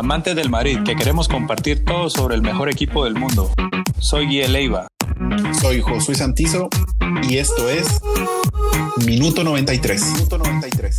amantes del Madrid, que queremos compartir todo sobre el mejor equipo del mundo. Soy Guille Leiva. Soy Josué Santizo y esto es Minuto 93. Minuto 93.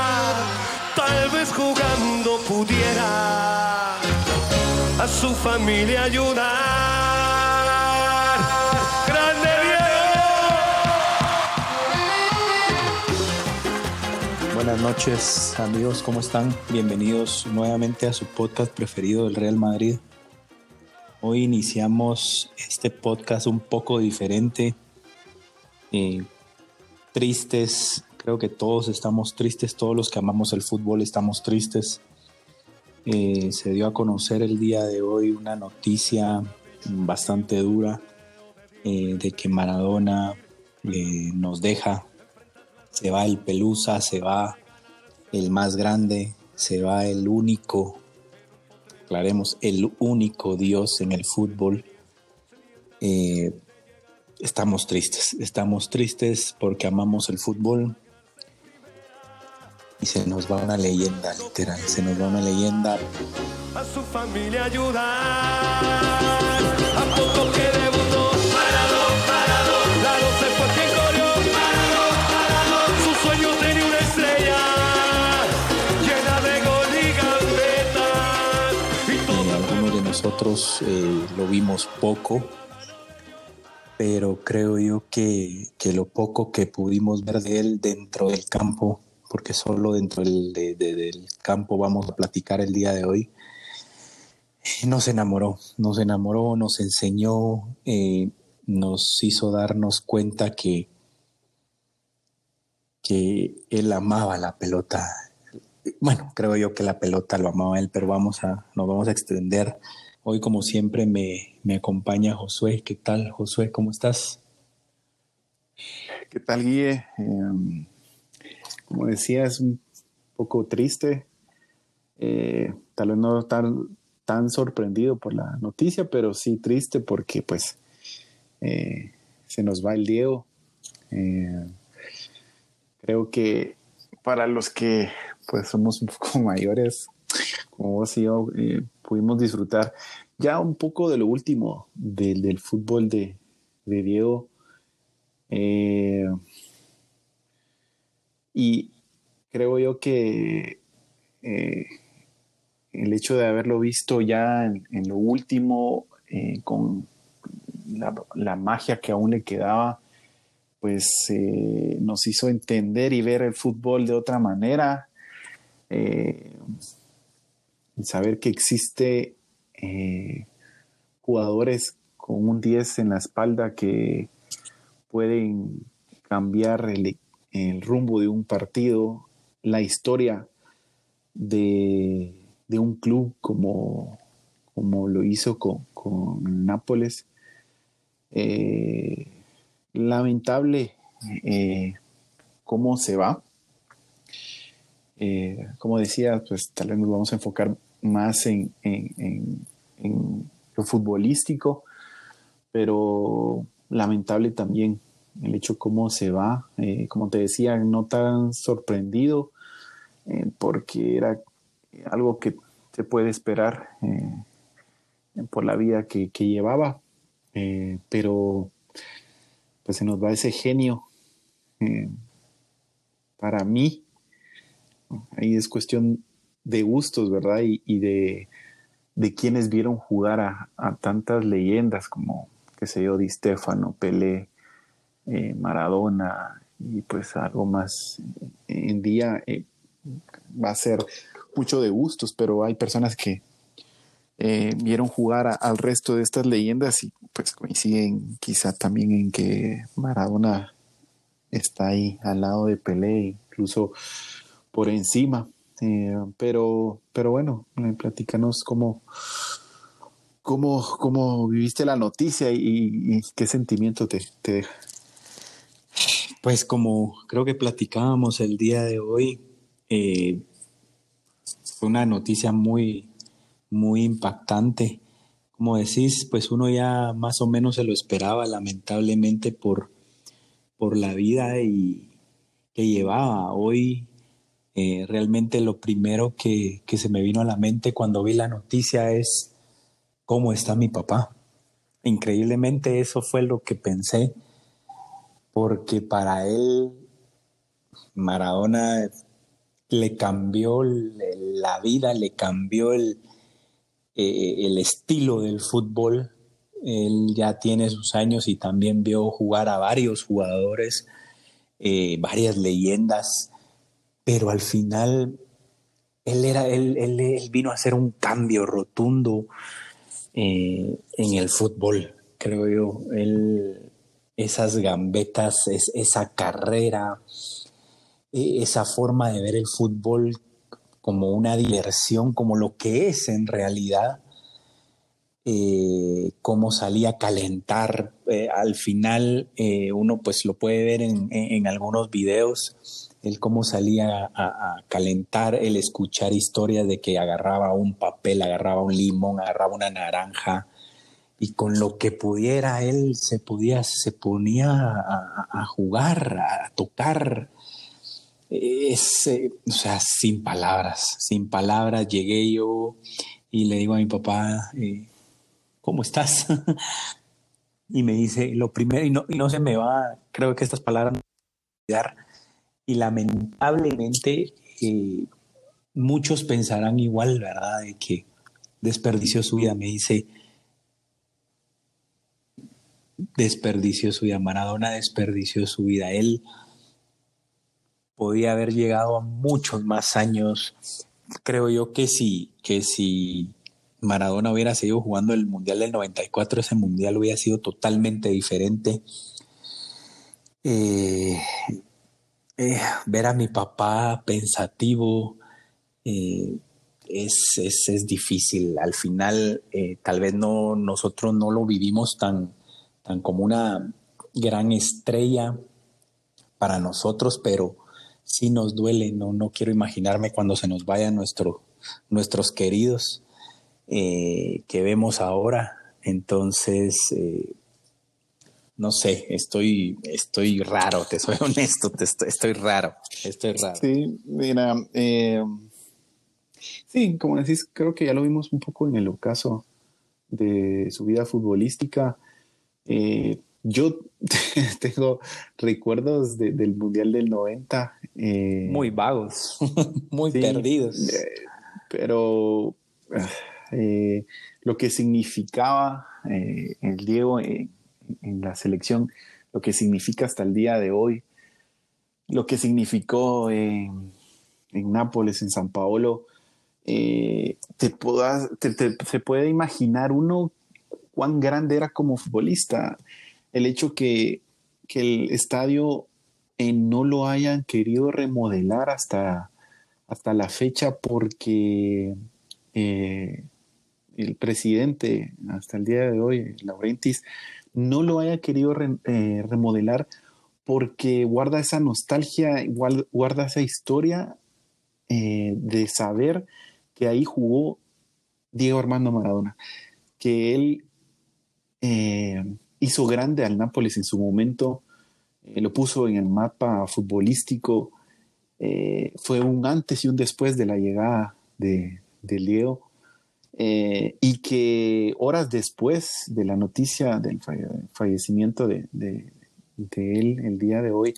tal vez jugando pudiera a su familia ayudar. ¡Grande Diego! Buenas noches amigos, ¿cómo están? Bienvenidos nuevamente a su podcast preferido del Real Madrid. Hoy iniciamos este podcast un poco diferente, eh, tristes, Creo que todos estamos tristes, todos los que amamos el fútbol estamos tristes. Eh, se dio a conocer el día de hoy una noticia bastante dura eh, de que Maradona eh, nos deja. Se va el Pelusa, se va el más grande, se va el único, aclaremos, el único Dios en el fútbol estamos tristes. Estamos tristes porque amamos el fútbol, y se nos va una leyenda, literal, se nos va una leyenda. A su familia ayudar, a poco que debutó, parado, parado, Lalo se fue quien corrió, parado, parado, su sueño tenía una estrella, llena de gol y gambetas. Y algunos de nosotros eh, lo vimos poco, pero creo yo que, que lo poco que pudimos ver de él dentro del campo porque solo dentro del, campo vamos a platicar el día de hoy. Nos enamoró, nos enamoró, nos enseñó, eh, nos hizo darnos cuenta que, que él amaba la pelota. Bueno, creo yo que la pelota lo amaba él, pero vamos a, nos vamos a extender. Hoy, como siempre, me, me acompaña Josué. ¿Qué tal, Josué? ¿Cómo estás? ¿Qué tal, Guille? Eh, como decía, es un poco triste. Eh, tal vez no tan, tan sorprendido por la noticia, pero sí triste porque pues eh, se nos va el Diego. Eh, creo que para los que pues somos un poco mayores, como vos y yo, pudimos disfrutar ya un poco de lo último del, fútbol de, de Diego. Y creo yo que eh, el hecho de haberlo visto ya en, lo último, eh, con la, magia que aún le quedaba, pues eh, nos hizo entender y ver el fútbol de otra manera. saber que existe jugadores con un 10 en la espalda que pueden cambiar el, el rumbo de un partido, la historia de, un club como, como, lo hizo con, Nápoles. Eh, lamentable eh, cómo se va. Eh, como decía, pues tal vez nos vamos a enfocar más en, en lo futbolístico, pero lamentable también el hecho cómo se va, eh, como te decía, no tan sorprendido, eh, porque era algo que se puede esperar eh, por la vida que, llevaba, pero pues se nos va ese genio. para mí, ahí es cuestión de gustos, ¿verdad? Y, de, de quienes vieron jugar a, tantas leyendas como, qué sé yo, Di Stefano, Pelé, eh, Maradona y pues algo más en día eh, va a ser mucho de gustos, pero hay personas que eh, vieron jugar al resto de estas leyendas y pues coinciden quizá también en que Maradona está ahí al lado de Pelé, incluso por encima. Pero, pero bueno, platícanos cómo, cómo, cómo viviste la noticia y, qué sentimiento te, te, deja. Pues como creo que platicábamos el día de hoy, fue una noticia muy, muy impactante. Como decís, pues uno ya más o menos se lo esperaba, lamentablemente, por, por la vida y, que llevaba. Hoy eh, realmente lo primero que, que se me vino a la mente cuando vi la noticia es cómo está mi papá. Increíblemente eso fue lo que pensé, porque para él Maradona le cambió la vida, le cambió el, eh, el estilo del fútbol. Él ya tiene sus años y también vio jugar a varios jugadores, eh, varias leyendas, pero al final él, era, él, vino a hacer un cambio rotundo eh, en el fútbol, creo yo. Esas gambetas, esa carrera, esa forma de ver el fútbol como una diversión, como lo que es en realidad, eh, cómo salía a calentar. Eh, al final eh, uno pues lo puede ver en, algunos videos, el cómo salía a, calentar, el escuchar historias de que agarraba un papel, agarraba un limón, agarraba una naranja y con lo que pudiera él se podía, se ponía a jugar, a tocar es, eh, o sea, sin palabras, sin palabras llegué yo y le digo a mi papá, eh, ¿cómo estás? y me dice, lo primero, y no, y no se me va, creo que estas palabras no van a y lamentablemente eh, muchos pensarán igual, ¿verdad? De que desperdició su vida, me dice, desperdició su vida, Maradona desperdició su vida, él podía haber llegado a muchos más años. Creo yo que si, que si Maradona hubiera seguido jugando el Mundial del 94, ese Mundial hubiera sido totalmente diferente. Eh, eh, ver a mi papá pensativo eh, es, es, difícil. Al final, tal vez no, nosotros no lo vivimos tan, tan como una gran estrella para nosotros, pero sí nos duele, no, no quiero imaginarme cuando se nos vayan nuestro, nuestros queridos eh, que vemos ahora. Entonces, eh, no sé, estoy, estoy raro, te soy honesto, te estoy, raro, estoy raro. Sí, mira, eh, sí, como decís, creo que ya lo vimos un poco en el ocaso de su vida futbolística. Yo tengo recuerdos del Mundial del 90. Eh, muy vagos, muy perdidos. Eh, pero eh, lo que significaba el Diego en, la selección, lo que significa hasta el día de hoy, lo que significó en, Nápoles, en San Paolo, te, se puede imaginar uno cuán grande era como futbolista el hecho que, el estadio eh, no lo hayan querido remodelar hasta, hasta la fecha porque eh, el presidente, hasta el día de hoy, Laurentis, no lo haya querido eh, remodelar porque guarda esa nostalgia, guarda esa historia de saber que ahí jugó Diego Armando Maradona, que él hizo grande al Nápoles en su momento, eh, lo puso en el mapa futbolístico, eh, fue un antes y un después de la llegada de, Leo, eh, y que horas después de la noticia del fallecimiento de, él el día de hoy,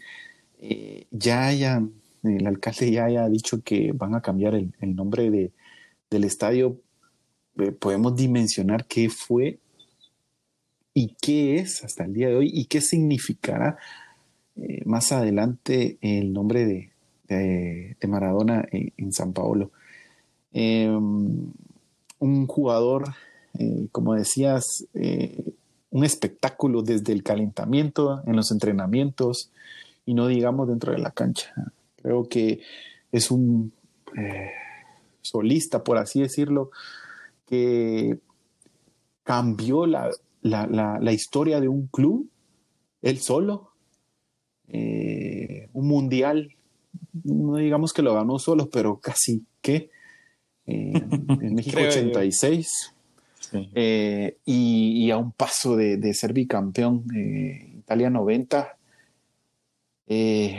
ya haya, el alcalde ya haya dicho que van a cambiar el, nombre del estadio eh, podemos dimensionar qué fue y qué es hasta el día de hoy y qué significará eh, más adelante el nombre de, Maradona en, San Paolo. Em, un jugador, eh, como decías, un espectáculo desde el calentamiento, en los entrenamientos y no digamos dentro de la cancha. Creo que es un solista, por así decirlo, que cambió la, historia de un club, él solo, eh, un mundial, no digamos que lo ganó solo, pero casi que eh, en México 86. Eh, y, a un paso de, ser bicampeón, Italia 90,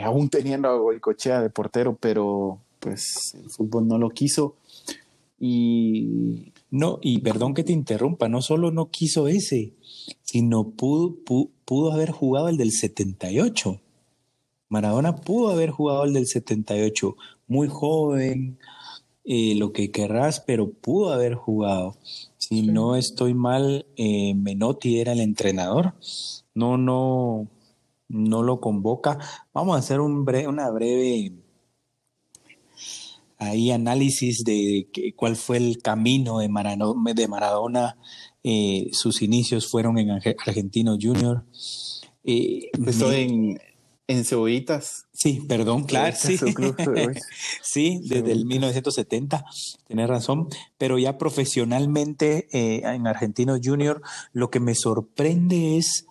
aún teniendo a Goicochea de portero, pero pues el fútbol no lo quiso. Y no, y perdón que te interrumpa, no solo no quiso ese, sino pudo, pudo, haber jugado el del 78. Maradona pudo haber jugado el del 78, muy joven, eh, lo que querrás, pero pudo haber jugado. Si no estoy mal, eh, Menotti era el entrenador. No, no, no lo convoca. Vamos a hacer un una breve ahí análisis de cuál fue el camino de Maradona. De Maradona. Eh, sus inicios fueron en Argentino Junior. Eh, Empezó en, en Cebollitas. Sí, perdón, claro, sí. sí, desde el 1970, tienes razón, pero ya profesionalmente eh, en Argentino Junior, lo que me sorprende es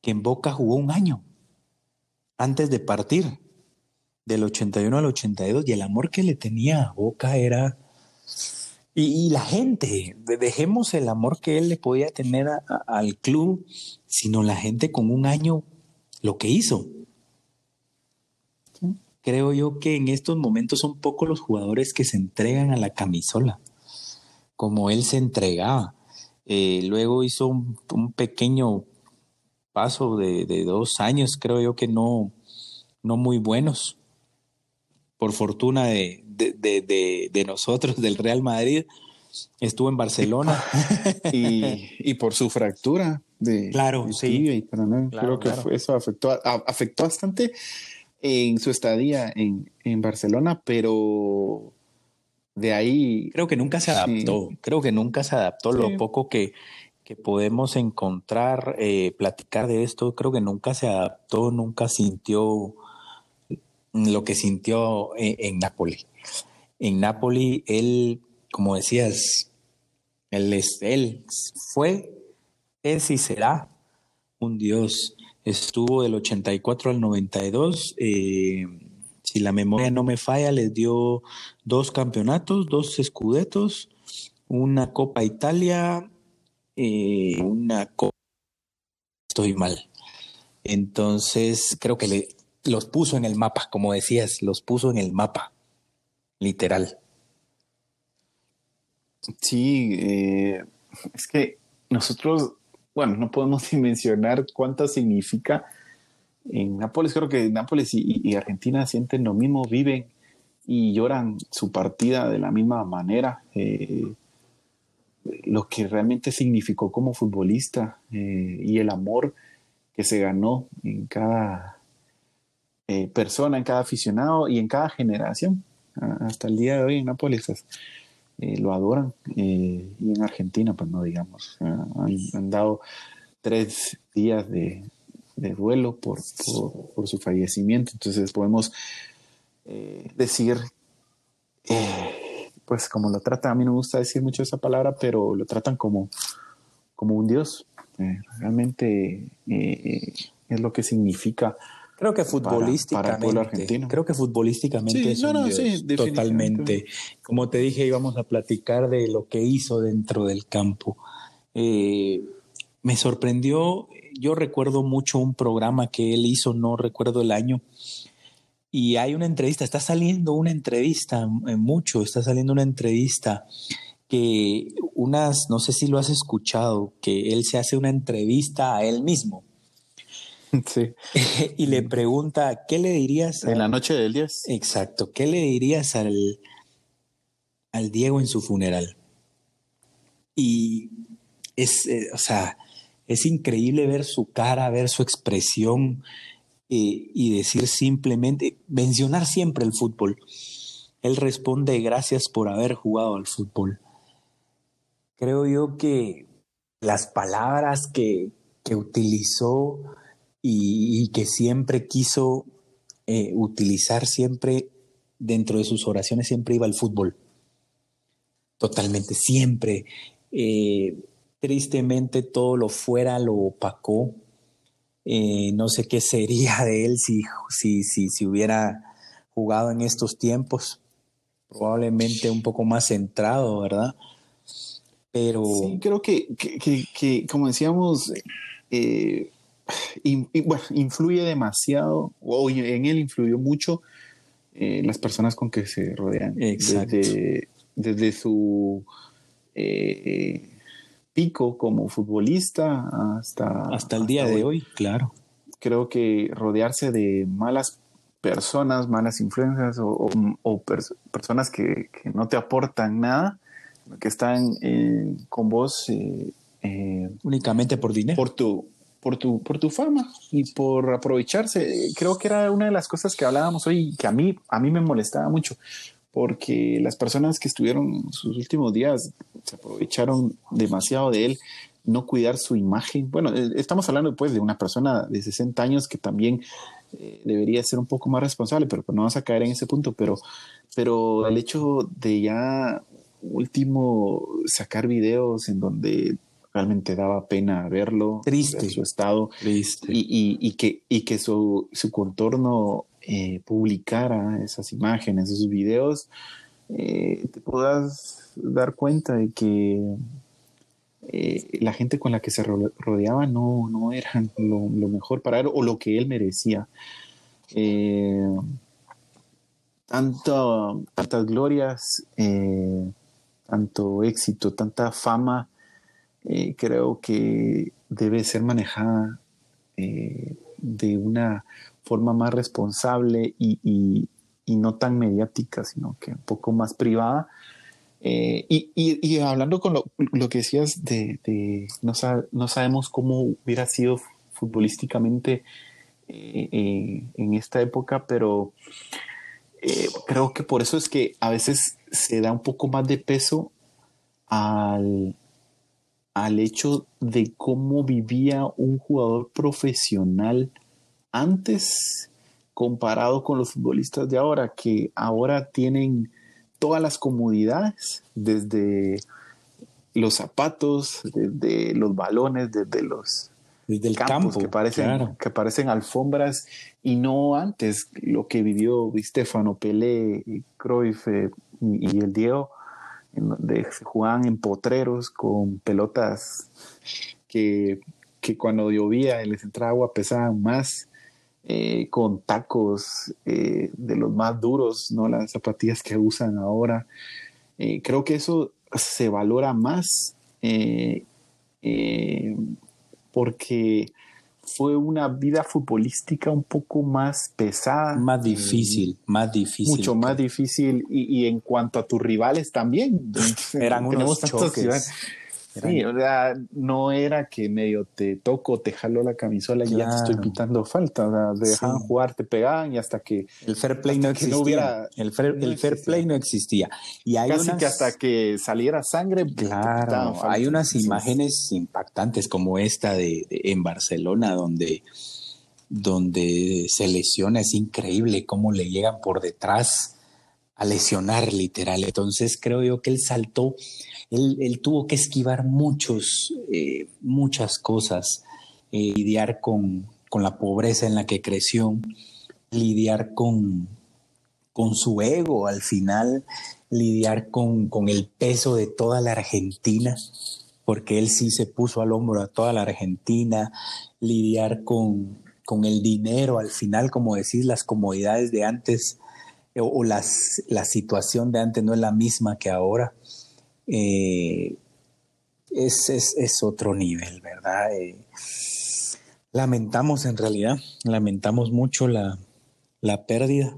que en Boca jugó un año antes de partir del 81 al 82 y el amor que le tenía a Boca era... Y, la gente, dejemos el amor que él le podía tener al club, sino la gente con un año lo que hizo. Creo yo que en estos momentos son pocos los jugadores que se entregan a la camisola, como él se entregaba. Eh, luego hizo un, pequeño paso de, de, dos años, creo yo que no, no muy buenos, por fortuna de, nosotros, del Real Madrid, estuvo en Barcelona. y, por su fractura de claro, sí. creo que eso afectó, afectó bastante en su estadía en, Barcelona, pero de ahí... Creo que nunca se adaptó, creo que nunca se adaptó lo poco que, podemos encontrar, eh, platicar de esto, creo que nunca se adaptó, nunca sintió lo que sintió en, en Nápoles. En Nápoles, él, como decías, él, es, él fue, es y será un Dios. Estuvo del 84 al 92. Eh, si la memoria no me falla, les dio dos campeonatos, dos escudetos, una Copa Italia, eh, una Copa. Estoy mal. Entonces, creo que le, los puso en el mapa, como decías, los puso en el mapa, literal. Sí, eh, es que nosotros, bueno, no podemos dimensionar cuánto significa. En Nápoles, creo que Nápoles y, Argentina sienten lo mismo, viven y lloran su partida de la misma manera. Eh, lo que realmente significó como futbolista eh, y el amor que se ganó en cada eh, persona, en cada aficionado y en cada generación. hasta el día de hoy en Nápoles pues, eh, lo adoran eh, y en Argentina, pues no digamos. Han, dado tres días de, duelo por, por, su fallecimiento. Entonces podemos decir, pues como lo tratan, a mí no me gusta decir mucho esa palabra, pero lo tratan como, como un dios. realmente es lo que significa Creo que futbolísticamente. creo que futbolísticamente es totalmente. Como te dije, íbamos a platicar de lo que hizo dentro del campo. Eh, me sorprendió, yo recuerdo mucho un programa que él hizo, no recuerdo el año, y hay una entrevista, está saliendo una entrevista, eh, mucho, está saliendo una entrevista que unas, no sé si lo has escuchado, que él se hace una entrevista a él mismo Sí. y le pregunta, ¿qué le dirías? En la noche del 10. Exacto, ¿qué le dirías al, al Diego en su funeral? y es, eh, o sea, es increíble ver su cara, ver su expresión eh, y decir simplemente, mencionar siempre el fútbol. Él responde gracias por haber jugado al fútbol. Creo yo que las palabras que, que utilizó y, que siempre quiso eh, utilizar siempre dentro de sus oraciones, siempre iba al fútbol. Totalmente, siempre. Eh, tristemente todo lo fuera lo opacó. Eh, no sé qué sería de él si, si, si, si hubiera jugado en estos tiempos. Probablemente un poco más centrado, ¿verdad? Pero. Sí, creo que, que, que, como decíamos, bueno, influye demasiado, o en él influyó mucho eh, las personas con que se rodean. Desde, desde, su eh, pico como futbolista hasta... Hasta el día de hoy, claro. Creo que rodearse de malas personas, malas influencias o, personas que, que, no te aportan nada, que están con vos eh, Únicamente por dinero. Por tu, por tu, por tu fama y por aprovecharse. Creo que era una de las cosas que hablábamos hoy que a mí, a mí me molestaba mucho, porque las personas que estuvieron sus últimos días se aprovecharon demasiado de él, no cuidar su imagen. Bueno, eh, estamos hablando pues de una persona de 60 años que también eh, debería ser un poco más responsable, pero no vas a caer en ese punto, pero, pero el hecho de ya último sacar videos en donde realmente daba pena verlo, triste su estado, Y, que, y que su, contorno eh, publicara esas imágenes, esos videos, eh, te puedas dar cuenta de que eh, la gente con la que se rodeaba no, no eran lo, mejor para él o lo que él merecía. tanto, tantas glorias, tanto éxito, tanta fama eh, creo que debe ser manejada eh, de una forma más responsable y, no tan mediática, sino que un poco más privada. Eh, y, hablando con lo, que decías de, no, no, sabemos cómo hubiera sido futbolísticamente en esta época, pero creo que por eso es que a veces se da un poco más de peso al, al hecho de cómo vivía un jugador profesional antes comparado con los futbolistas de ahora, que ahora tienen todas las comodidades, desde los zapatos, desde los balones, desde los desde el campo, que parecen, que parecen alfombras, y no antes lo que vivió Stefano Pelé, Cruyff eh, y el Diego en jugaban en potreros con pelotas que, cuando llovía y les entraba agua pesaban más, eh, con tacos eh, de los más duros, no las zapatillas que usan ahora. Eh, creo que eso se valora más porque fue una vida futbolística un poco más pesada. Más difícil, más difícil. Mucho más difícil. Y, en cuanto a tus rivales también. Eran unos choques. Sí, o sea, no era que medio te toco, te jalo la camisola y ya te estoy pitando falta. O sea, dejaban jugar, te pegaban y hasta que. El fair play no existía. el fair, play no existía. Y hay Casi que hasta que saliera sangre. Claro, hay unas imágenes impactantes como esta de, en Barcelona, donde, donde se lesiona. Es increíble cómo le llegan por detrás a lesionar, literal. Entonces creo yo que él saltó él, tuvo que esquivar muchos, eh, muchas cosas, eh, lidiar con, la pobreza en la que creció, lidiar con, con su ego al final, lidiar con, el peso de toda la Argentina, porque él sí se puso al hombro a toda la Argentina, lidiar con, con el dinero al final, como decís, las comodidades de antes o, las, la situación de antes no es la misma que ahora. Eh, es, es, otro nivel, ¿verdad? Eh, lamentamos en realidad, lamentamos mucho la, la, pérdida.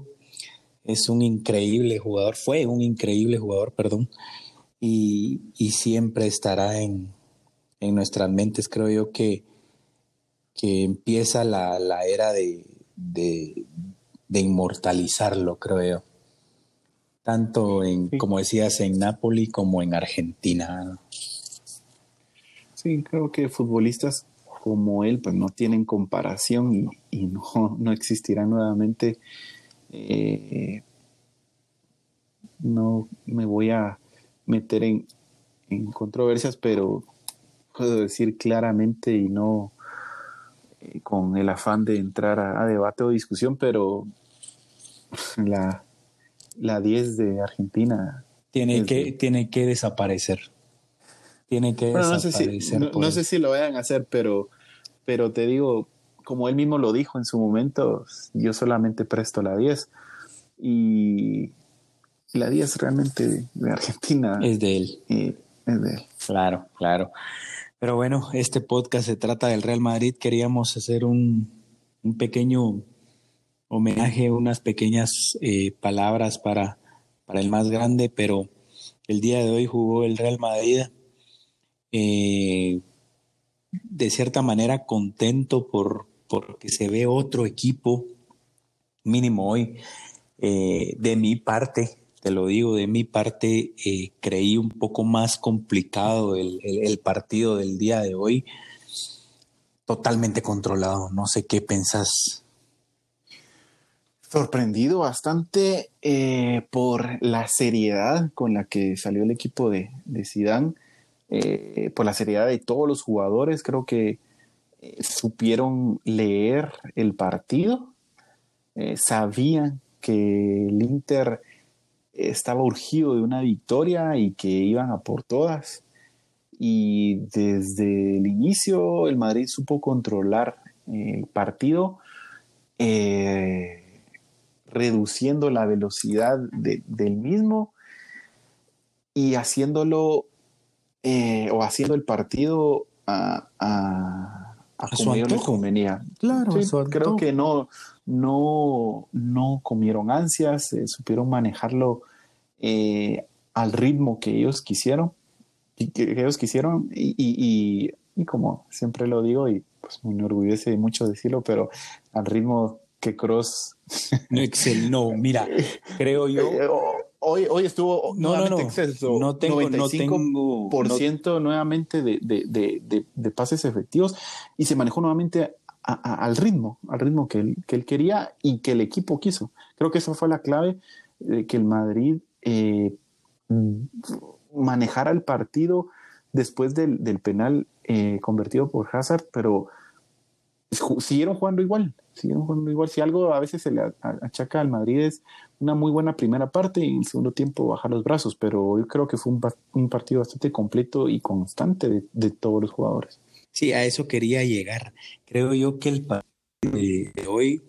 Es un increíble jugador, fue un increíble jugador, perdón. y, siempre estará en, nuestras mentes. Creo yo que, que empieza la, era de, de, inmortalizarlo, creo yo. Tanto en, como decías, en Nápoles como en Argentina. Sí, creo que futbolistas como él pues no tienen comparación y, no, no existirán nuevamente. Eh, no me voy a meter en, controversias, pero puedo decir claramente y no eh, con el afán de entrar a, debate o discusión, pero la, la 10 de Argentina tiene que, tiene que desaparecer. Tiene que desaparecer. No sé, si, lo vayan a hacer, pero, pero te digo, como él mismo lo dijo en su momento, yo solamente presto la 10. Y la 10 realmente de, Argentina. Es de él. es de él. Claro, claro. Pero bueno, este podcast se trata del Real Madrid. Queríamos hacer un, pequeño homenaje, unas pequeñas eh, palabras para, para el más grande, pero el día de hoy jugó el Real Madrid. Eh, de cierta manera contento por porque se ve otro equipo, mínimo hoy, eh, de mi parte, te lo digo, de mi parte, creí un poco más complicado el, partido del día de hoy. Totalmente controlado, no sé qué pensás. Sorprendido bastante eh, por la seriedad con la que salió el equipo de, de Zidane, eh, por la seriedad de todos los jugadores. Creo que supieron leer el partido, sabían que el Inter estaba urgido de una victoria y que iban a por todas. Y desde el inicio el Madrid supo controlar el partido, eh, reduciendo la velocidad del mismo y haciéndolo eh, o haciendo el partido a, a, les convenía. Claro, creo que no, no, no comieron ansias, eh, supieron manejarlo eh, al ritmo que ellos quisieron, y que, ellos quisieron, y, como siempre lo digo, y pues me enorgullece mucho decirlo, pero al ritmo que Cross. No, Excel, no, mira, creo yo. Eh, hoy, hoy estuvo no, no, no, no tengo, 95% nuevamente de, de, de, pases efectivos y se manejó nuevamente al ritmo, al ritmo que él, que él, quería y que el equipo quiso. Creo que esa fue la clave de que el Madrid eh, manejara el partido después del, penal eh, convertido por Hazard, pero siguieron jugando igual, siguieron jugando igual. Si algo a veces se le achaca al Madrid es una muy buena primera parte y en el segundo tiempo bajar los brazos, pero yo creo que fue un, partido bastante completo y constante de todos los jugadores. Sí, a eso quería llegar. Creo yo que el partido de hoy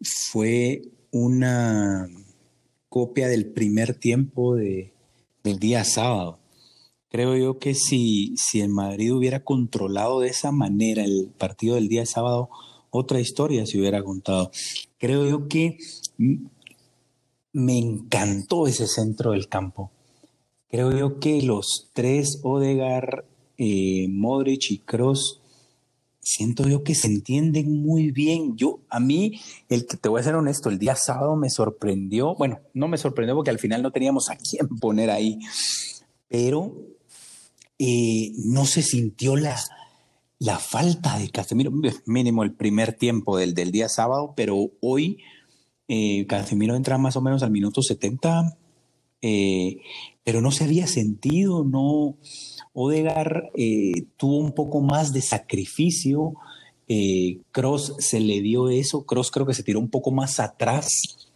fue una copia del primer tiempo de, del día sábado. Creo yo que si, si el Madrid hubiera controlado de esa manera el partido del día sábado, otra historia se hubiera contado. Creo yo que me encantó ese centro del campo. Creo yo que los tres, Odegar, eh, Modric y Cross, siento yo que se entienden muy bien. Yo, a mí, el que te voy a ser honesto, el día sábado me sorprendió. Bueno, no me sorprendió porque al final no teníamos a quién poner ahí, pero eh, no se sintió la, la falta de Casemiro, mínimo el primer tiempo del, del día sábado, pero hoy eh, Casemiro entra más o menos al minuto 70, pero no se había sentido, no Odegar eh, tuvo un poco más de sacrificio. Eh, Cross se le dio eso. Cross creo que se tiró un poco más atrás.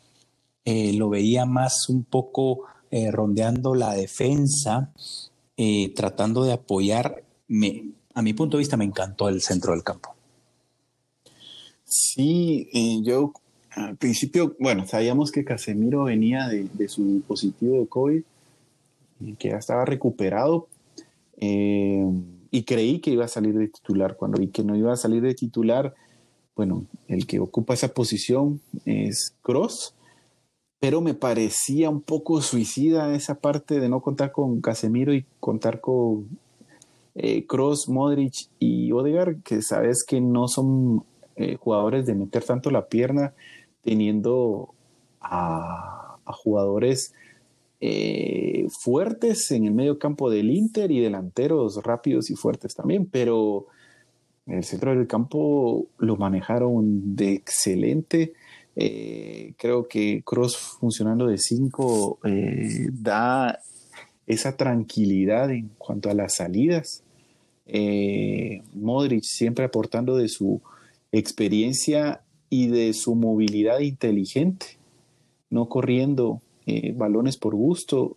Eh, lo veía más un poco rondeando la defensa, tratando de apoyar. A mi punto de vista me encantó el centro del campo. Sí, yo al principio, bueno, sabíamos que Casemiro venía de, su positivo de COVID que ya estaba recuperado, eh, y creí que iba a salir de titular. Cuando vi que no iba a salir de titular, bueno, el que ocupa esa posición es Cross, pero me parecía un poco suicida esa parte de no contar con Casemiro y contar con Cross, Modric y Odegaard, que sabes que no son jugadores de meter tanto la pierna, teniendo a, jugadores eh, fuertes en el medio campo del Inter y delanteros rápidos y fuertes también, pero el centro del campo lo manejaron de excelente. Eh, creo que Cross funcionando de 5 eh, da esa tranquilidad en cuanto a las salidas. Modric siempre aportando de su experiencia y de su movilidad inteligente, no corriendo eh, balones por gusto,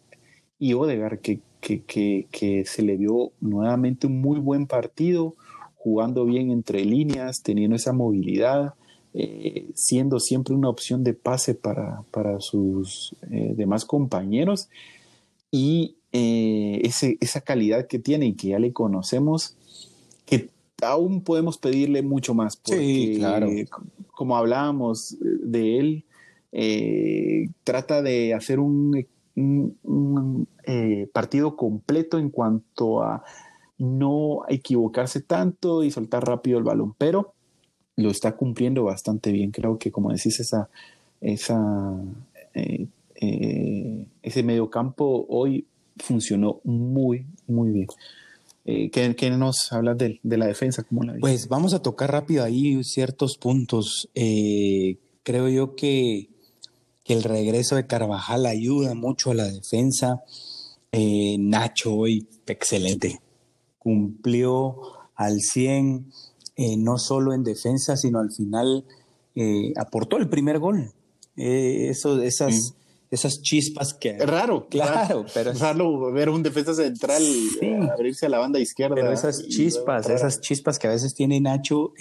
y Odegar, que, que, se le vio nuevamente un muy buen partido, jugando bien entre líneas, teniendo esa movilidad, eh, siendo siempre una opción de pase para, sus eh, demás compañeros, y ese, esa calidad que tiene y que ya le conocemos, que aún podemos pedirle mucho más, porque claro. como hablábamos de él, eh, trata de hacer un, eh, partido completo en cuanto a no equivocarse tanto y soltar rápido el balón, pero lo está cumpliendo bastante bien. Creo que, como decís, esa, esa, eh, ese medio campo hoy funcionó muy, muy bien. ¿qué, nos hablas de, la defensa? pues vamos a tocar rápido ahí ciertos puntos. creo yo que que el regreso de Carvajal ayuda mucho a la defensa. Eh, Nacho hoy, excelente. Cumplió al 100, eh, no solo en defensa, sino al final eh, aportó el primer gol. eso, esas, esas chispas que... Raro, claro, pero es raro ver un defensa central abrirse a la banda izquierda. Pero esas chispas, esas chispas que a veces tiene Nacho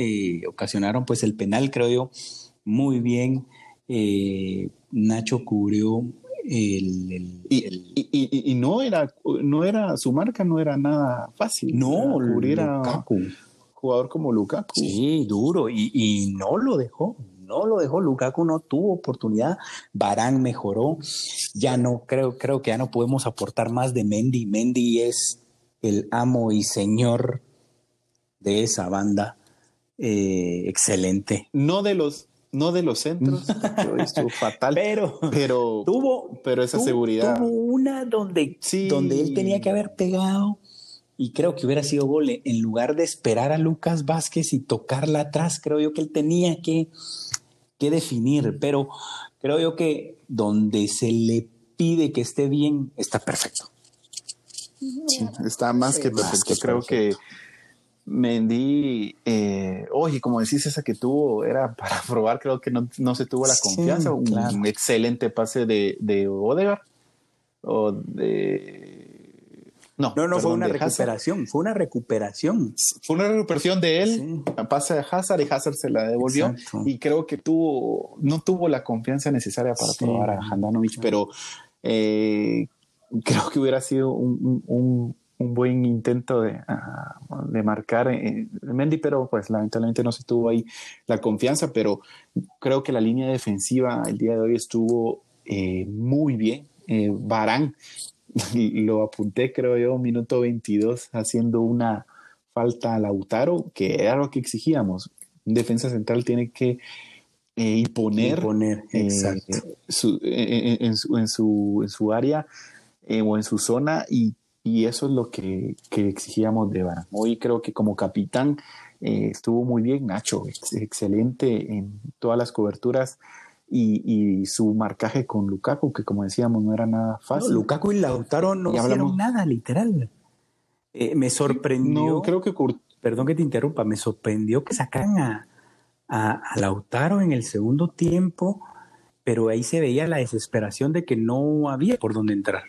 ocasionaron pues el penal, creo yo, muy bien. Nacho cubrió el, y, no era no era su marca no era nada fácil. No cubrir a jugador como Lukaku. Sí duro y, no lo dejó no lo dejó Lukaku no tuvo oportunidad Barán mejoró ya no creo creo que ya no podemos aportar más de Mendy Mendy es el amo y señor de esa banda eh, excelente no de los no de los centros, estuvo fatal, pero, pero tuvo, pero esa seguridad. Tuvo una donde, donde él tenía que haber pegado y creo que hubiera sido gol. En lugar de esperar a Lucas Vázquez y tocarla atrás, creo yo que él tenía que, que definir, pero creo yo que donde se le pide que esté bien, está perfecto. está más que perfecto. creo que Mendy, eh, oye, como decís, esa que tuvo era para probar, creo que no, se tuvo la confianza. un, excelente pase de, de Odegaard o de. No, no, no fue una recuperación, fue una recuperación. Fue una recuperación de él, pase de Hazard y Hazard se la devolvió. Y creo que tuvo, no tuvo la confianza necesaria para probar a Handanovic, pero eh, creo que hubiera sido un un buen intento de, ah, de marcar eh, Mendy, pero pues lamentablemente no se tuvo ahí la confianza, pero creo que la línea defensiva el día de hoy estuvo eh, muy bien. Eh, Barán, lo apunté creo yo, minuto 22, haciendo una falta a Lautaro, que era lo que exigíamos. Un defensa central tiene que imponer, su, en, su, en, su, en su área o en su zona y y eso es lo que, exigíamos de Barán. Hoy creo que como capitán eh, estuvo muy bien, Nacho, excelente en todas las coberturas y, su marcaje con Lukaku, que como decíamos no era nada fácil. Lukaku y Lautaro no hicieron nada, literal. Eh, me sorprendió. No, creo que Perdón que te interrumpa, me sorprendió que sacaran a, a, a Lautaro en el segundo tiempo, pero ahí se veía la desesperación de que no había por dónde entrar.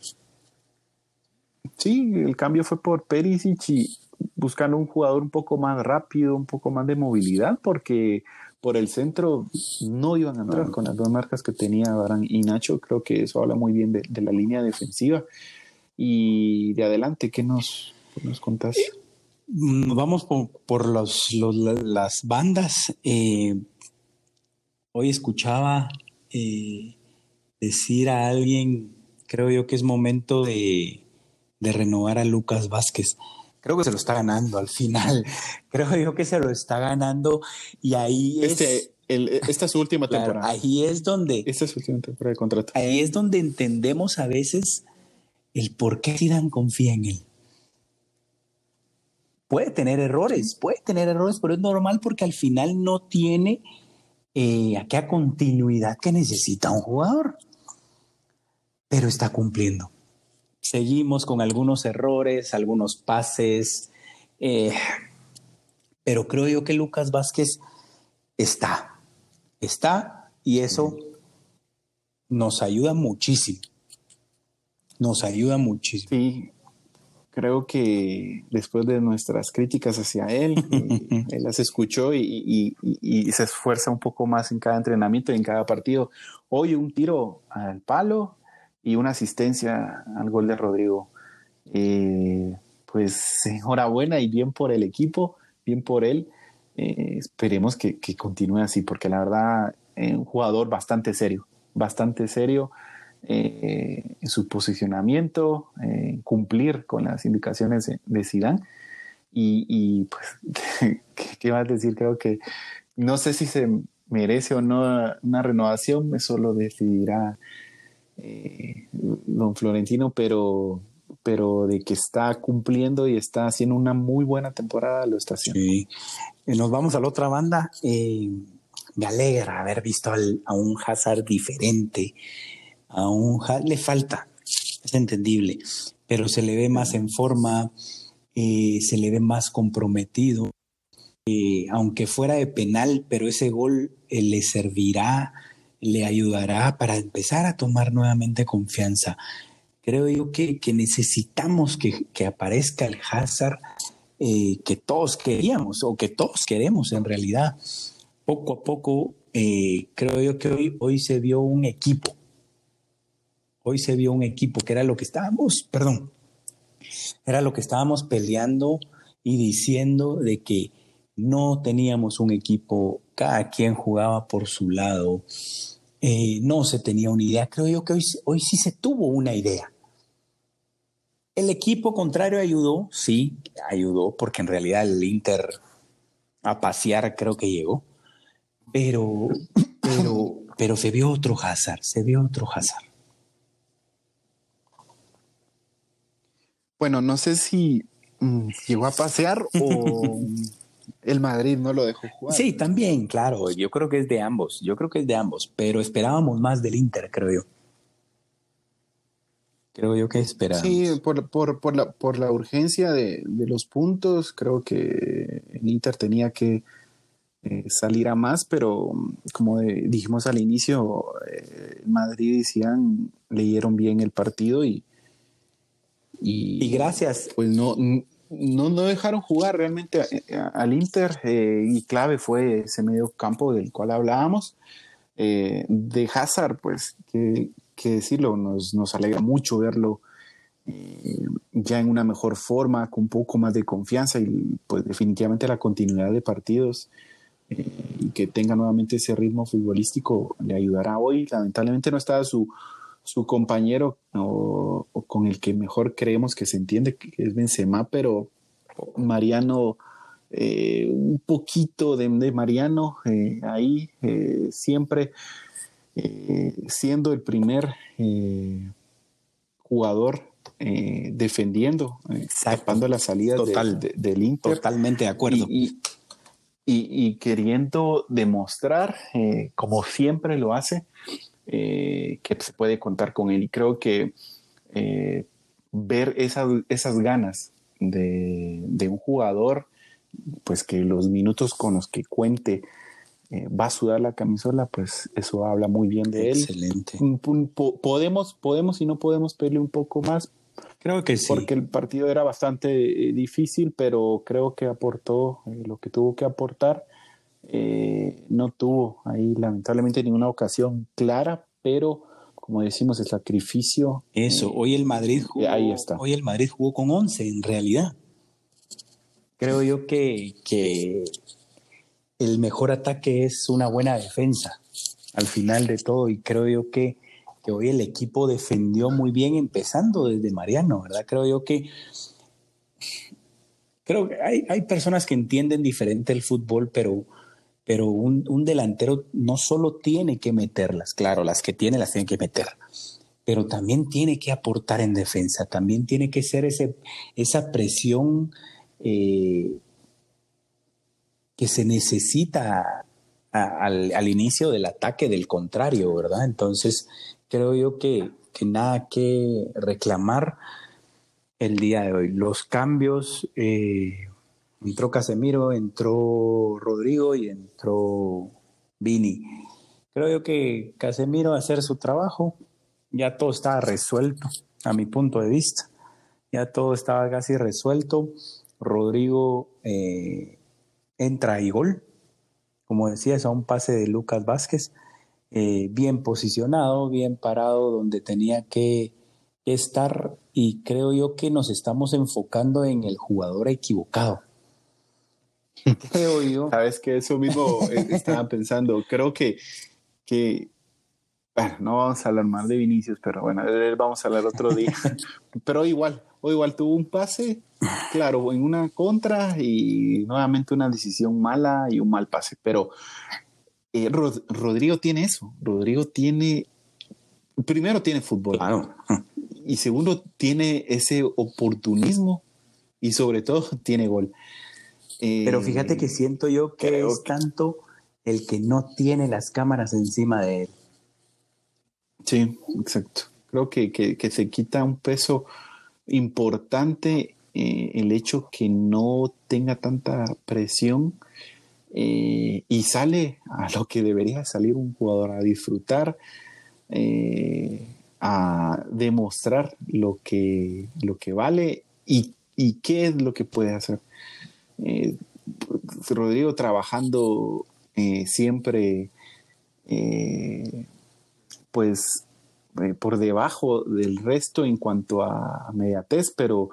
Sí, el cambio fue por Perisic y buscando un jugador un poco más rápido, un poco más de movilidad, porque por el centro no iban a entrar con las dos marcas que tenía Barán y Nacho. Creo que eso habla muy bien de, la línea defensiva. Y de adelante, ¿qué nos, nos contás? Mm, vamos por, los, las bandas. Eh, hoy escuchaba eh, decir a alguien, creo yo que es momento de, de renovar a Lucas Vázquez. Creo que se lo está ganando al final. Creo yo que se lo está ganando y ahí es... Este, esta es su última temporada. Ahí es donde... Esta es su última temporada de contrato. Ahí es donde entendemos a veces el por qué Zidane confía en él. Puede tener errores, puede tener errores, pero es normal porque al final no tiene eh, aquella continuidad que necesita un jugador. Pero está cumpliendo. Seguimos con algunos errores, algunos pases, eh, pero creo yo que Lucas Vázquez está, está y eso nos ayuda muchísimo. Nos ayuda muchísimo. Sí, creo que después de nuestras críticas hacia él, eh, él las escuchó y, se esfuerza un poco más en cada entrenamiento y en cada partido. Hoy un tiro al palo y una asistencia al gol de Rodrigo. Eh, pues enhorabuena y bien por el equipo, bien por él. Eh, esperemos que, que, continúe así, porque la verdad, es un jugador bastante serio, bastante serio. Eh, en su posicionamiento, eh, cumplir con las indicaciones de, de Zidane. Y, pues, ¿qué, vas a decir? Creo que no sé si se merece o no una renovación, eso lo decidirá eh, don Florentino, pero, pero de que está cumpliendo y está haciendo una muy buena temporada, lo está haciendo. Sí. nos vamos a la otra banda. me alegra haber visto a un Hazard diferente, Aún le falta, es entendible, pero se le ve más en forma, eh, se le ve más comprometido. Eh, aunque fuera de penal, pero ese gol eh, le servirá, le ayudará para empezar a tomar nuevamente confianza. Creo yo que, necesitamos que, que, aparezca el Hazard que todos queríamos o que todos queremos en realidad. Poco a poco, creo yo que hoy, hoy se vio un equipo Hoy se vio un equipo que era lo que estábamos, perdón, era lo que estábamos peleando y diciendo de que no teníamos un equipo, cada quien jugaba por su lado, eh, no se tenía una idea. Creo yo que hoy, hoy sí se tuvo una idea. El equipo contrario ayudó, sí, ayudó, porque en realidad el Inter a pasear creo que llegó, pero, pero, pero se vio otro Hazard, se vio otro Hazard. Bueno, no sé si mm, llegó a pasear o el Madrid no lo dejó jugar. Sí, también, claro. Yo creo que es de ambos. Yo creo que es de ambos, pero esperábamos más del Inter, creo yo. Creo yo que esperábamos. Sí, por, por, por, la, por la urgencia de, de, los puntos, creo que el Inter tenía que eh, salir a más, pero como dijimos al inicio, eh, Madrid y Cian leyeron bien el partido y, y, gracias. Pues no, no, no dejaron jugar realmente al Inter eh, y clave fue ese medio campo del cual hablábamos. Eh, de Hazard, pues, que, decirlo, nos, nos, alegra mucho verlo eh, ya en una mejor forma, con un poco más de confianza y pues definitivamente la continuidad de partidos y que tenga nuevamente ese ritmo futbolístico le ayudará hoy. Lamentablemente no estaba su, su compañero o, con el que mejor creemos que se entiende, que es Benzema, pero Mariano, eh, un poquito de, Mariano eh, ahí, eh, siempre siendo el primer jugador defendiendo, tapando las salidas Total, del Inter. Totalmente de acuerdo. Y, y queriendo demostrar, como siempre lo hace, eh, que se puede contar con él. Y creo que eh, ver esas, esas ganas de, un jugador, pues que los minutos con los que cuente eh, va a sudar la camisola, pues eso habla muy bien de él. Excelente. podemos, podemos y no podemos pedirle un poco más. Creo que sí. Porque el partido era bastante difícil, pero creo que aportó lo que tuvo que aportar. Eh, no tuvo ahí lamentablemente ninguna ocasión clara, pero como decimos, el sacrificio. Eso, hoy el Madrid jugó, ahí está. Hoy el Madrid jugó con 11 en realidad. Creo yo que, que el mejor ataque es una buena defensa al final de todo y creo yo que, que hoy el equipo defendió muy bien empezando desde Mariano, ¿verdad? Creo yo que creo que hay, hay personas que entienden diferente el fútbol, pero, pero un, un, delantero no solo tiene que meterlas, claro, las que tiene las tiene que meter, pero también tiene que aportar en defensa, también tiene que ser ese, esa presión eh, que se necesita al, inicio del ataque del contrario, ¿verdad? Entonces, creo yo que, que nada que reclamar el día de hoy. Los cambios, eh, entró Casemiro, entró Rodrigo y entró Vini. Creo yo que Casemiro a hacer su trabajo, ya todo estaba resuelto, a mi punto de vista. Ya todo estaba casi resuelto. Rodrigo eh, entra y gol. Como decías, a un pase de Lucas Vázquez. Eh, bien posicionado, bien parado donde tenía que estar y creo yo que nos estamos enfocando en el jugador equivocado. Creo yo. Sabes que eso mismo eh, estaba pensando. Creo que, que bueno, no vamos a hablar más de Vinicius, pero bueno, vamos a hablar otro día. pero igual, o igual tuvo un pase, claro, en una contra y nuevamente una decisión mala y un mal pase. Pero eh, Rodrigo tiene eso. Rodrigo tiene, primero tiene fútbol. Claro y segundo, tiene ese oportunismo y sobre todo tiene gol. Pero fíjate que siento yo que es tanto el que no tiene las cámaras encima de él. Sí, exacto. Creo que, que, se quita un peso importante eh, el hecho que no tenga tanta presión eh, y sale a lo que debería salir un jugador a disfrutar. Eh, a demostrar lo que, lo que vale y, y qué es lo que puede hacer. Eh, Rodrigo trabajando eh, siempre eh, pues por debajo del resto en cuanto a mediatez, pero,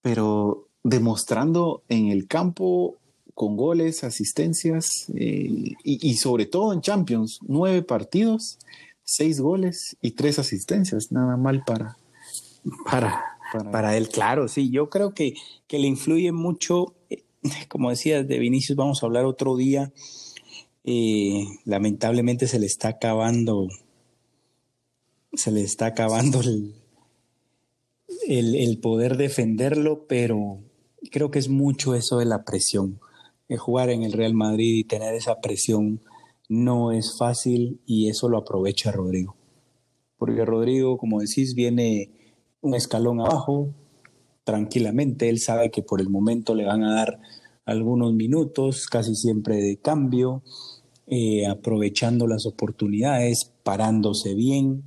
pero demostrando en el campo con goles, asistencias y, y, sobre todo en Champions, nueve partidos seis goles y tres asistencias, nada mal para, para, para, él. Claro, sí, yo creo que, que le influye mucho, eh, como decías, de Vinicius vamos a hablar otro día. Eh, lamentablemente se le está acabando, se le está acabando el, el, poder defenderlo, pero creo que es mucho eso de la presión. de jugar en el Real Madrid y tener esa presión no es fácil y eso lo aprovecha Rodrigo. Porque Rodrigo, como decís, viene un escalón abajo, tranquilamente, él sabe que por el momento le van a dar algunos minutos, casi siempre de cambio, eh, aprovechando las oportunidades, parándose bien.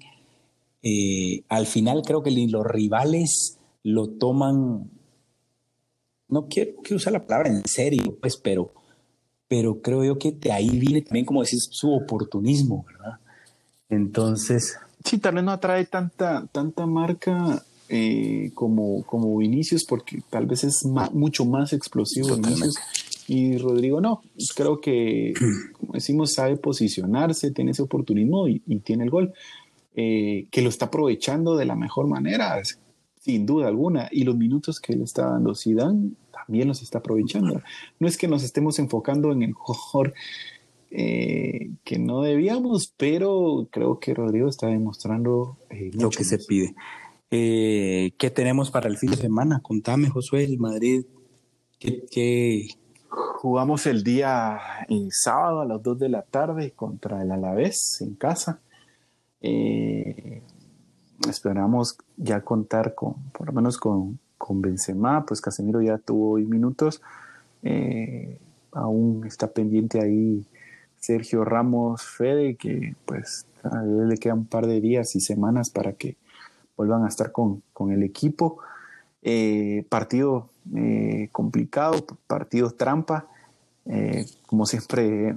Eh, al final creo que los rivales lo toman, no quiero, quiero usar la palabra en serio, pues, pero pero creo yo que de ahí viene también, como decís, su oportunismo, ¿verdad? Entonces... Sí, tal vez no atrae tanta, tanta marca eh, como, como Vinicius, porque tal vez es mucho más explosivo Vinicius. Y Rodrigo no, creo que, como decimos, sabe posicionarse, tiene ese oportunismo y, tiene el gol, eh, que lo está aprovechando de la mejor manera, sin duda alguna. Y los minutos que le está dando Zidane también los está aprovechando. No es que nos estemos enfocando en el jugador eh, que no debíamos, pero creo que Rodrigo está demostrando eh, lo que se pide. Eh, ¿Qué tenemos para el fin de semana? Contame, Josué, el Madrid. ¿Qué, Jugamos el día sábado a las 2 de la tarde contra el Alavés en casa. esperamos ya contar con, por lo menos con, con Benzema, pues Casemiro ya tuvo minutos. Eh, aún está pendiente ahí Sergio Ramos Fede, que pues a él le quedan un par de días y semanas para que vuelvan a estar con, el equipo. Eh, partido eh, complicado, partido trampa. como siempre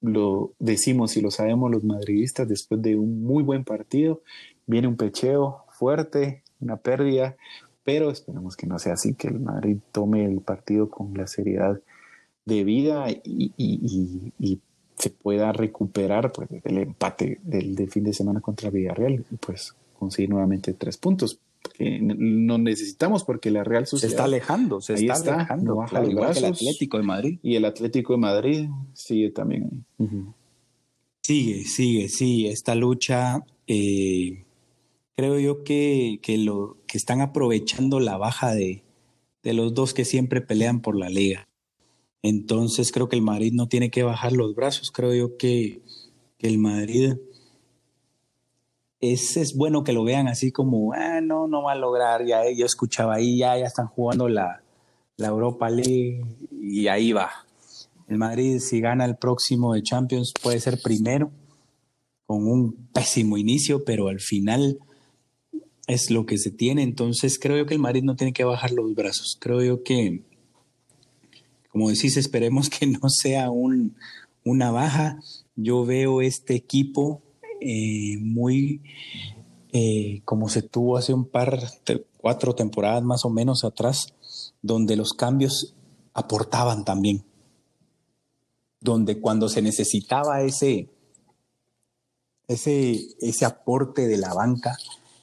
lo decimos y lo sabemos los madridistas, después de un muy buen partido, viene un pecheo fuerte, una pérdida, pero esperemos que no sea así, que el Madrid tome el partido con la seriedad de vida y, se pueda recuperar pues, el empate del, fin de semana contra Villarreal pues conseguir nuevamente tres puntos que no necesitamos porque la Real Sociedad se está alejando, se está, alejando, el Atlético de Madrid. Y el Atlético de Madrid sigue también Sigue, sigue, sí, esta lucha eh, creo yo que, que, lo, que están aprovechando la baja de, de los dos que siempre pelean por la liga. Entonces creo que el Madrid no tiene que bajar los brazos, creo yo que, el Madrid es, es, bueno que lo vean así como, ah, no, no va a lograr, ya yo escuchaba ahí, ya, ya están jugando la, la Europa League y ahí va. El Madrid si gana el próximo de Champions puede ser primero con un pésimo inicio, pero al final es lo que se tiene. Entonces creo yo que el Madrid no tiene que bajar los brazos. Creo yo que como decís, esperemos que no sea un, una baja. Yo veo este equipo eh, muy eh, como se tuvo hace un par, cuatro temporadas más o menos atrás, donde los cambios aportaban también. Donde cuando se necesitaba ese, ese, ese aporte de la banca,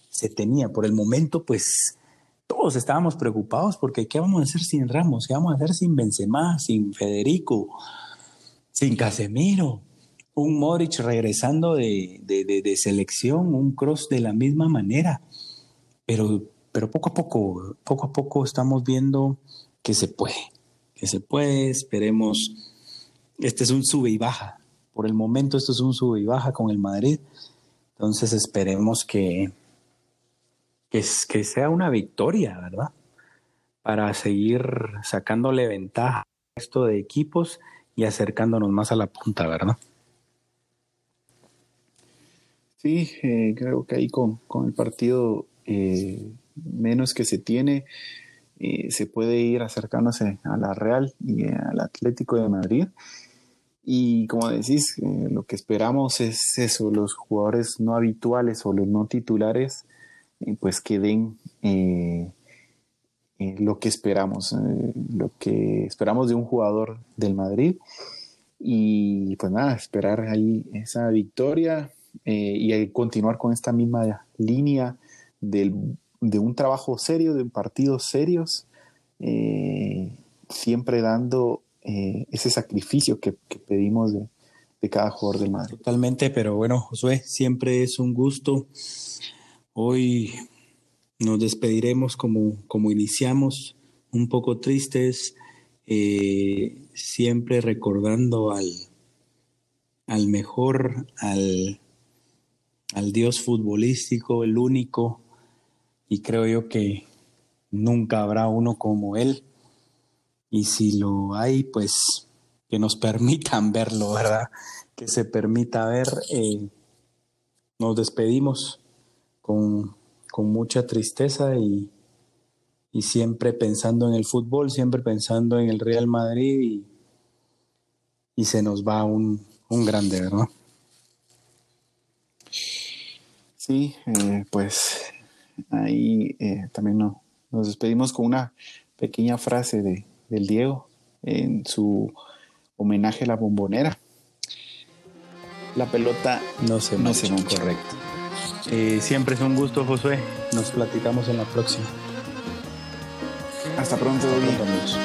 se tenía. Por el momento, pues todos estábamos preocupados porque ¿qué vamos a hacer sin Ramos? ¿Qué vamos a hacer sin Benzema, sin Federico, sin Casemiro? Un Modric regresando de, selección, un Cross de la misma manera. Pero, pero poco a poco, poco a poco estamos viendo que se puede, que se puede, esperemos. Este es un sube y baja. Por el momento esto es un sube y baja con el Madrid. Entonces esperemos que, que, que sea una victoria, ¿verdad? Para seguir sacándole ventaja a esto de equipos y acercándonos más a la punta, ¿verdad? Sí, eh, creo que ahí con, el partido eh, menos que se tiene, eh, se puede ir acercándose a la Real y al Atlético de Madrid. Y como decís, lo que esperamos es eso, los jugadores no habituales o los no titulares pues que den eh, eh, lo que esperamos, eh, lo que esperamos de un jugador del Madrid. Y pues nada, esperar ahí esa victoria y continuar con esta misma línea de un trabajo serio, de partidos serios, siempre dando ese sacrificio que, pedimos de, de cada jugador del Madrid. Totalmente, pero bueno, Josué, siempre es un gusto Hoy nos despediremos como, como iniciamos, un poco tristes, eh, siempre recordando al, al mejor, al, al Dios futbolístico, el único, y creo yo que nunca habrá uno como Él. Y si lo hay, pues que nos permitan verlo, ¿verdad? Que se permita ver. Eh, nos despedimos con, mucha tristeza y, siempre pensando en el fútbol, siempre pensando en el Real Madrid y, se nos va un, grande, ¿verdad? Sí, eh, pues ahí eh, también nos despedimos con una pequeña frase de, del Diego en su homenaje a la bombonera. La pelota no se, no se correcto. Eh, siempre es un gusto, Josué. Nos platicamos en la próxima. Hasta pronto, Hasta pronto amigos.